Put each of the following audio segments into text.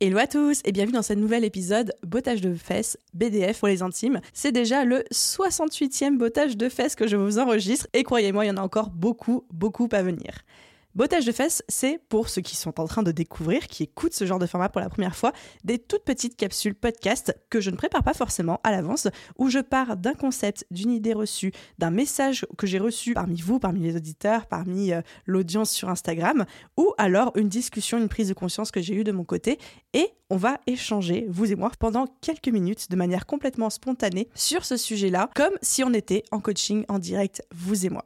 Hello à tous et bienvenue dans ce nouvel épisode Bottage de fesses, BDF pour les intimes. C'est déjà le 68e bottage de fesses que je vous enregistre et croyez-moi, il y en a encore beaucoup, beaucoup à venir. Bottage de fesses, c'est pour ceux qui sont en train de découvrir, qui écoutent ce genre de format pour la première fois, des toutes petites capsules podcast que je ne prépare pas forcément à l'avance, où je pars d'un concept, d'une idée reçue, d'un message que j'ai reçu parmi vous, parmi les auditeurs, parmi euh, l'audience sur Instagram, ou alors une discussion, une prise de conscience que j'ai eue de mon côté, et on va échanger, vous et moi, pendant quelques minutes de manière complètement spontanée sur ce sujet-là, comme si on était en coaching en direct, vous et moi.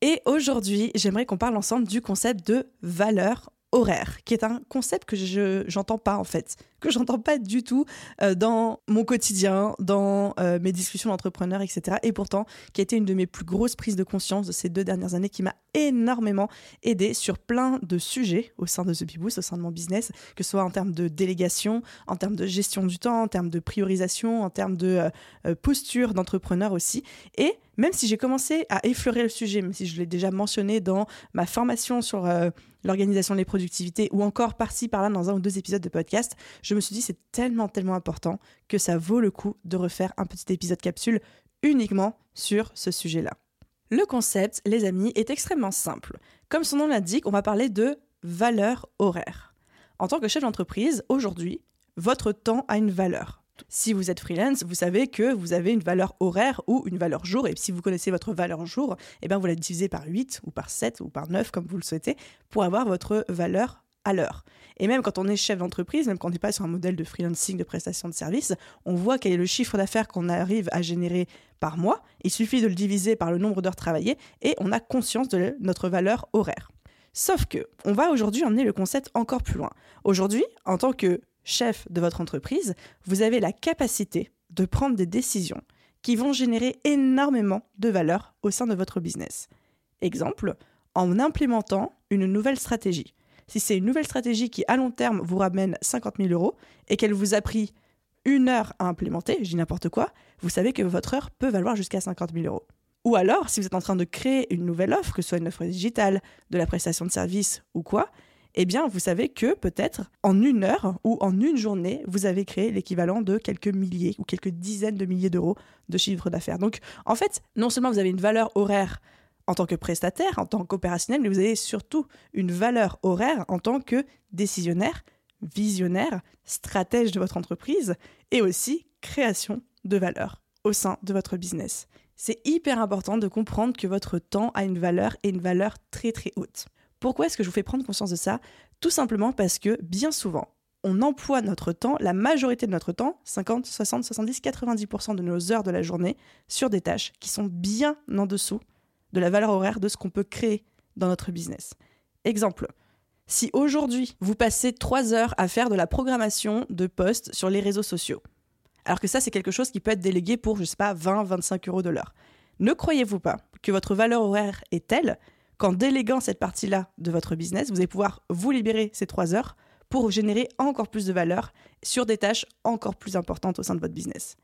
Et aujourd'hui, j'aimerais qu'on parle ensemble du concept de valeur horaire, qui est un concept que je j'entends pas en fait, que j'entends pas du tout euh, dans mon quotidien, dans euh, mes discussions d'entrepreneurs, etc. Et pourtant, qui a été une de mes plus grosses prises de conscience de ces deux dernières années, qui m'a énormément aidé sur plein de sujets au sein de The Beboost, au sein de mon business, que ce soit en termes de délégation, en termes de gestion du temps, en termes de priorisation, en termes de euh, posture d'entrepreneur aussi. Et même si j'ai commencé à effleurer le sujet, même si je l'ai déjà mentionné dans ma formation sur l'organisation des productivités ou encore par-ci par-là dans un ou deux épisodes de podcast, je me suis dit c'est tellement tellement important que ça vaut le coup de refaire un petit épisode capsule uniquement sur ce sujet-là. Le concept, les amis, est extrêmement simple. Comme son nom l'indique, on va parler de valeur horaire. En tant que chef d'entreprise, aujourd'hui, votre temps a une valeur. Si vous êtes freelance, vous savez que vous avez une valeur horaire ou une valeur jour. Et si vous connaissez votre valeur jour, eh bien vous la divisez par 8 ou par 7 ou par 9, comme vous le souhaitez, pour avoir votre valeur à l'heure. Et même quand on est chef d'entreprise, même quand on n'est pas sur un modèle de freelancing, de prestation de service, on voit quel est le chiffre d'affaires qu'on arrive à générer par mois. Il suffit de le diviser par le nombre d'heures travaillées et on a conscience de notre valeur horaire. Sauf que, on va aujourd'hui emmener le concept encore plus loin. Aujourd'hui, en tant que chef de votre entreprise, vous avez la capacité de prendre des décisions qui vont générer énormément de valeur au sein de votre business. Exemple, en implémentant une nouvelle stratégie. Si c'est une nouvelle stratégie qui, à long terme, vous ramène 50 000 euros et qu'elle vous a pris une heure à implémenter, je dis n'importe quoi, vous savez que votre heure peut valoir jusqu'à 50 000 euros. Ou alors, si vous êtes en train de créer une nouvelle offre, que ce soit une offre digitale, de la prestation de service ou quoi, eh bien, vous savez que peut-être en une heure ou en une journée, vous avez créé l'équivalent de quelques milliers ou quelques dizaines de milliers d'euros de chiffre d'affaires. Donc, en fait, non seulement vous avez une valeur horaire en tant que prestataire, en tant qu'opérationnel, mais vous avez surtout une valeur horaire en tant que décisionnaire, visionnaire, stratège de votre entreprise et aussi création de valeur au sein de votre business. C'est hyper important de comprendre que votre temps a une valeur et une valeur très très haute. Pourquoi est-ce que je vous fais prendre conscience de ça? Tout simplement parce que bien souvent, on emploie notre temps, la majorité de notre temps, 50, 60, 70, 90% de nos heures de la journée, sur des tâches qui sont bien en dessous de la valeur horaire de ce qu'on peut créer dans notre business. Exemple, si aujourd'hui vous passez 3 heures à faire de la programmation de posts sur les réseaux sociaux, alors que ça c'est quelque chose qui peut être délégué pour, je sais pas, 20, 25 euros de l'heure, ne croyez-vous pas que votre valeur horaire est telle qu'en déléguant cette partie-là de votre business, vous allez pouvoir vous libérer ces trois heures pour générer encore plus de valeur sur des tâches encore plus importantes au sein de votre business?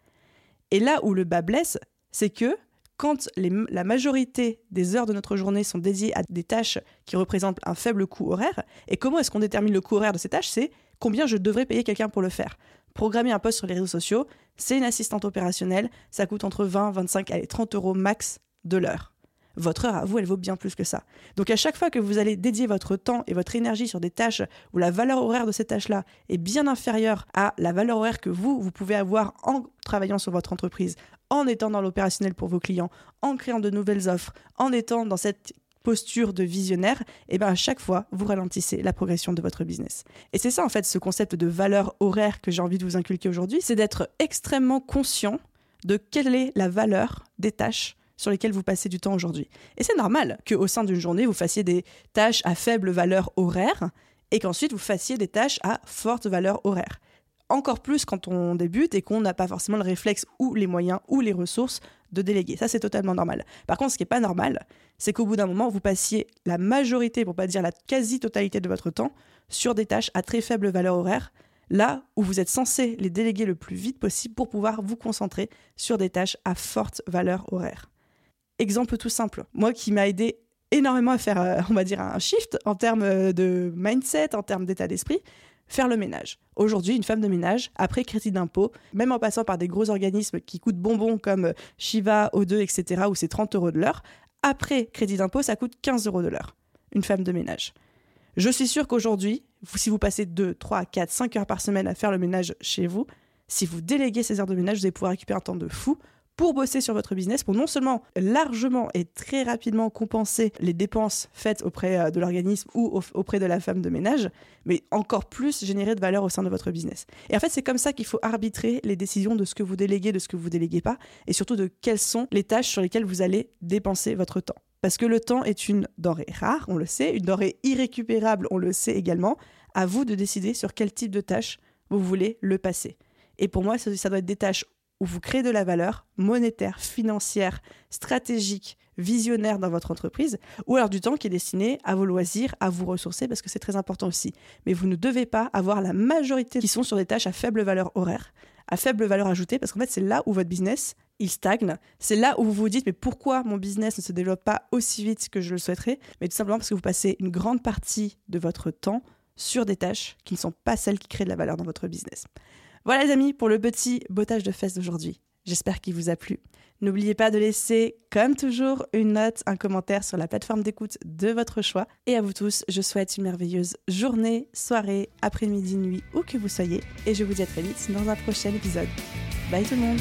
Et là où le bas blesse, c'est que quand la majorité des heures de notre journée sont dédiées à des tâches qui représentent un faible coût horaire, et comment est-ce qu'on détermine le coût horaire de ces tâches C'est combien je devrais payer quelqu'un pour le faire. Programmer un post sur les réseaux sociaux, c'est une assistante opérationnelle, ça coûte entre 20, 25 et 30 euros max de l'heure votre heure à vous, elle vaut bien plus que ça. Donc à chaque fois que vous allez dédier votre temps et votre énergie sur des tâches où la valeur horaire de ces tâches-là est bien inférieure à la valeur horaire que vous, vous pouvez avoir en travaillant sur votre entreprise, en étant dans l'opérationnel pour vos clients, en créant de nouvelles offres, en étant dans cette posture de visionnaire, et eh bien à chaque fois, vous ralentissez la progression de votre business. Et c'est ça en fait ce concept de valeur horaire que j'ai envie de vous inculquer aujourd'hui, c'est d'être extrêmement conscient de quelle est la valeur des tâches sur lesquelles vous passez du temps aujourd'hui. Et c'est normal qu'au sein d'une journée, vous fassiez des tâches à faible valeur horaire et qu'ensuite vous fassiez des tâches à forte valeur horaire. Encore plus quand on débute et qu'on n'a pas forcément le réflexe ou les moyens ou les ressources de déléguer. Ça, c'est totalement normal. Par contre, ce qui n'est pas normal, c'est qu'au bout d'un moment, vous passiez la majorité, pour pas dire la quasi-totalité de votre temps, sur des tâches à très faible valeur horaire, là où vous êtes censé les déléguer le plus vite possible pour pouvoir vous concentrer sur des tâches à forte valeur horaire. Exemple tout simple, moi qui m'a aidé énormément à faire, euh, on va dire, un shift en termes euh, de mindset, en termes d'état d'esprit, faire le ménage. Aujourd'hui, une femme de ménage, après crédit d'impôt, même en passant par des gros organismes qui coûtent bonbons comme Shiva, O2, etc., où c'est 30 euros de l'heure, après crédit d'impôt, ça coûte 15 euros de l'heure, une femme de ménage. Je suis sûre qu'aujourd'hui, si vous passez 2, 3, 4, 5 heures par semaine à faire le ménage chez vous, si vous déléguez ces heures de ménage, vous allez pouvoir récupérer un temps de fou pour bosser sur votre business, pour non seulement largement et très rapidement compenser les dépenses faites auprès euh, de l'organisme ou auprès de la femme de ménage, mais encore plus générer de valeur au sein de votre business. Et en fait, c'est comme ça qu'il faut arbitrer les décisions de ce que vous déléguez, de ce que vous déléguez pas, et surtout de quelles sont les tâches sur lesquelles vous allez dépenser votre temps. Parce que le temps est une denrée rare, on le sait, une denrée irrécupérable, on le sait également. À vous de décider sur quel type de tâches vous voulez le passer. Et pour moi, ça, doit être des tâches où vous créez de la valeur monétaire, financière, stratégique, visionnaire dans votre entreprise, ou alors du temps qui est destiné à vos loisirs, à vous ressourcer, parce que c'est très important aussi. Mais vous ne devez pas avoir la majorité qui sont sur des tâches à faible valeur horaire, à faible valeur ajoutée, parce qu'en fait, c'est là où votre business, il stagne. C'est là où vous vous dites, mais pourquoi mon business ne se développe pas aussi vite que je le souhaiterais? Mais tout simplement parce que vous passez une grande partie de votre temps sur des tâches qui ne sont pas celles qui créent de la valeur dans votre business. Voilà les amis pour le petit bottage de fesses d'aujourd'hui. J'espère qu'il vous a plu. N'oubliez pas de laisser, comme toujours, une note, un commentaire sur la plateforme d'écoute de votre choix. Et à vous tous, je souhaite une merveilleuse journée, soirée, après-midi, nuit, où que vous soyez. Et je vous dis à très vite dans un prochain épisode. Bye tout le monde